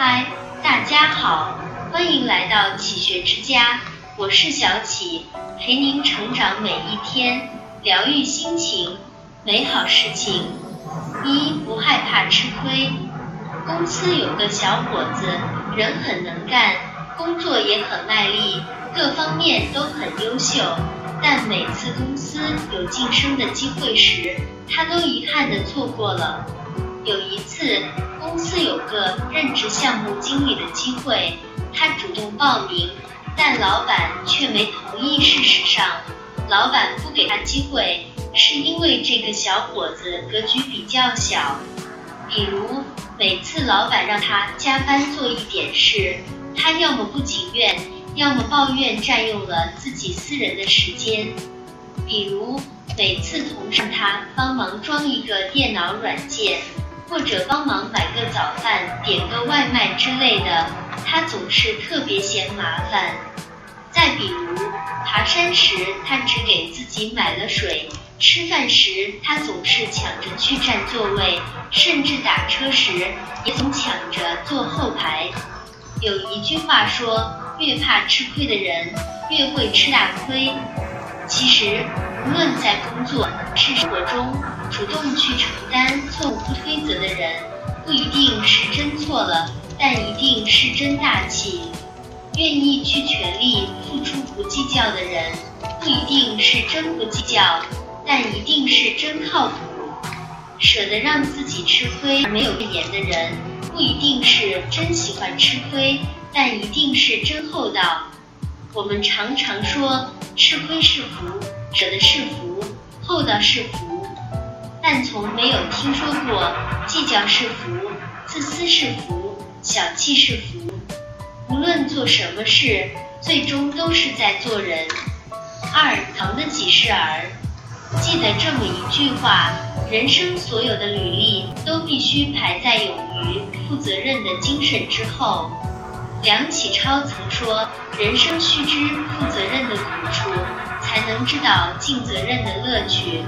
嗨，大家好，欢迎来到启学之家，我是小启，陪您成长每一天，疗愈心情，美好事情。一不害怕吃亏。公司有个小伙子，人很能干，工作也很卖力，各方面都很优秀，但每次公司有晋升的机会时，他都遗憾的错过了。有一次，公司有个任职项目经理的机会，他主动报名，但老板却没同意。事实上，老板不给他机会，是因为这个小伙子格局比较小。比如，每次老板让他加班做一点事，他要么不情愿，要么抱怨占用了自己私人的时间。比如，每次同事他帮忙装一个电脑软件。或者帮忙买个早饭、点个外卖之类的，他总是特别嫌麻烦。再比如，爬山时他只给自己买了水，吃饭时他总是抢着去占座位，甚至打车时也总抢着坐后排。有一句话说，越怕吃亏的人，越会吃大亏。其实，无论在工作是生活中。主动去承担错误不推责的人，不一定是真错了，但一定是真大气。愿意去全力付出不计较的人，不一定是真不计较，但一定是真靠谱。舍得让自己吃亏而没有怨言的人，不一定是真喜欢吃亏，但一定是真厚道。我们常常说，吃亏是福，舍得是福，厚道是福。但从没有听说过计较是福、自私是福、小气是福。无论做什么事，最终都是在做人。二唐的几世儿，记得这么一句话：人生所有的履历都必须排在勇于负责任的精神之后。梁启超曾说：人生须知负责任的苦处，才能知道尽责任的乐趣。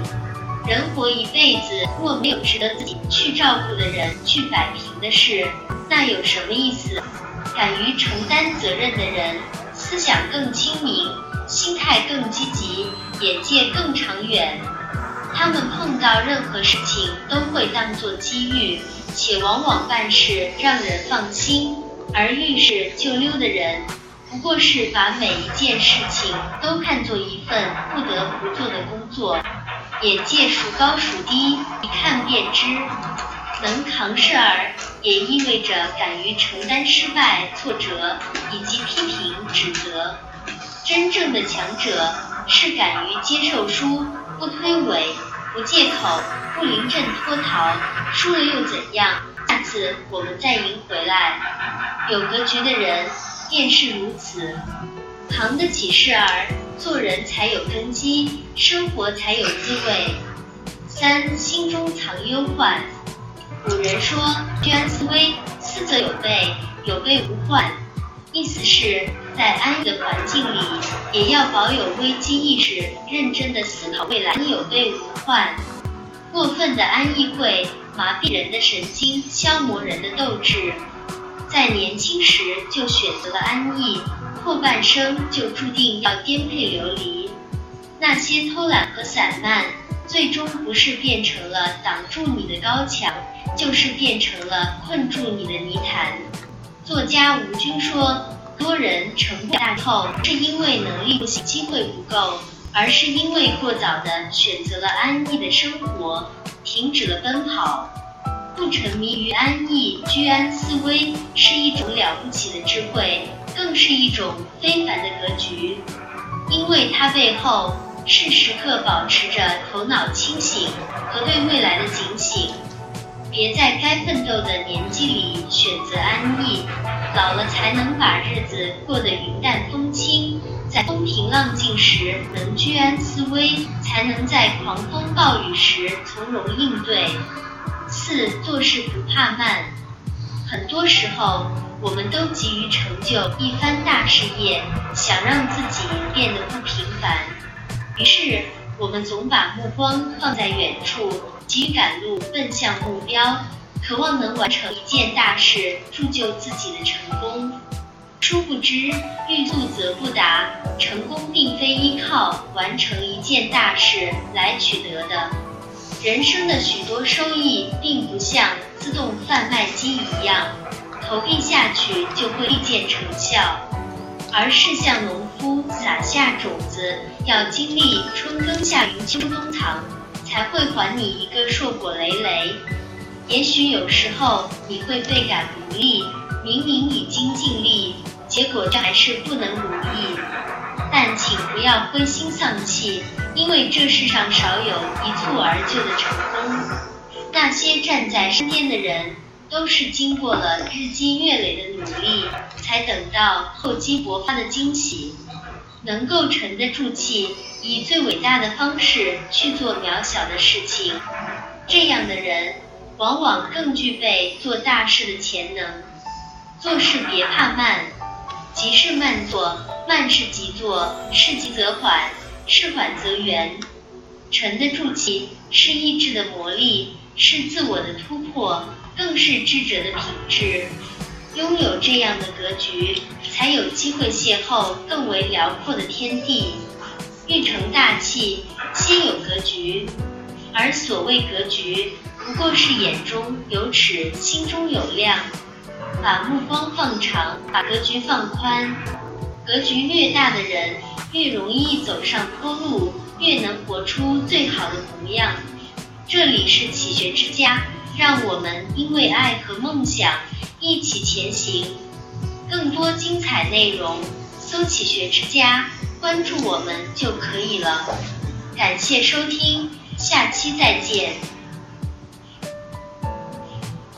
人活一辈子，若没有值得自己去照顾的人、去摆平的事，那有什么意思？敢于承担责任的人，思想更清明，心态更积极，眼界更长远。他们碰到任何事情都会当作机遇，且往往办事让人放心。而遇事就溜的人，不过是把每一件事情都看作一份不得不做的工作。眼界孰高孰低，一看便知。能扛事儿，也意味着敢于承担失败、挫折以及批评、指责。真正的强者是敢于接受输，不推诿，不借口，不临阵脱逃。输了又怎样？下次我们再赢回来。有格局的人便是如此。扛得起事儿。做人才有根基，生活才有滋味。三心中藏忧患。古人说：“居安思危，思则有备，有备无患。”意思是，在安逸的环境里，也要保有危机意识，认真的思考未来，有备无患。过分的安逸会麻痹人的神经，消磨人的斗志。在年轻时就选择了安逸。后半生就注定要颠沛流离，那些偷懒和散漫，最终不是变成了挡住你的高墙，就是变成了困住你的泥潭。作家吴军说，多人成功大后，是因为能力不行，机会不够，而是因为过早的选择了安逸的生活，停止了奔跑。不沉迷于安逸，居安思危，是一种了不起的智慧。更是一种非凡的格局，因为它背后是时刻保持着头脑清醒和对未来的警醒。别在该奋斗的年纪里选择安逸，老了才能把日子过得云淡风轻，在风平浪静时能居安思危，才能在狂风暴雨时从容应对。四做事不怕慢，很多时候。我们都急于成就一番大事业，想让自己变得不平凡，于是我们总把目光放在远处，急于赶路，奔向目标。渴望能完成一件大事，铸就自己的成功。殊不知，欲速则不达，成功并非依靠完成一件大事来取得的。人生的许多收益，并不像自动贩卖机一样，投币下去就会立见成效，而是像农夫撒下种子，要经历春耕夏耘秋冬藏，才会还你一个硕果累累。也许有时候你会倍感无力，明明已经尽力，结果却还是不能如意。但请不要灰心丧气，因为这世上少有一蹴而就的成功。那些站在身边的人，都是经过了日积月累的努力，才等到厚积薄发的惊喜。能够沉得住气，以最伟大的方式去做渺小的事情，这样的人。往往更具备做大事的潜能。做事别怕慢，急事慢做，慢事急做，事急则缓，事缓则圆。沉得住气是意志的磨砺，是自我的突破，更是智者的品质。拥有这样的格局，才有机会邂逅更为辽阔的天地。欲成大器，先有格局。而所谓格局，不过是眼中有尺，心中有量。把目光放长，把格局放宽。格局越大的人，越容易走上坡路，越能活出最好的模样。这里是启学之家，让我们因为爱和梦想一起前行。更多精彩内容，搜“启学之家”，关注我们就可以了。感谢收听。下期再见。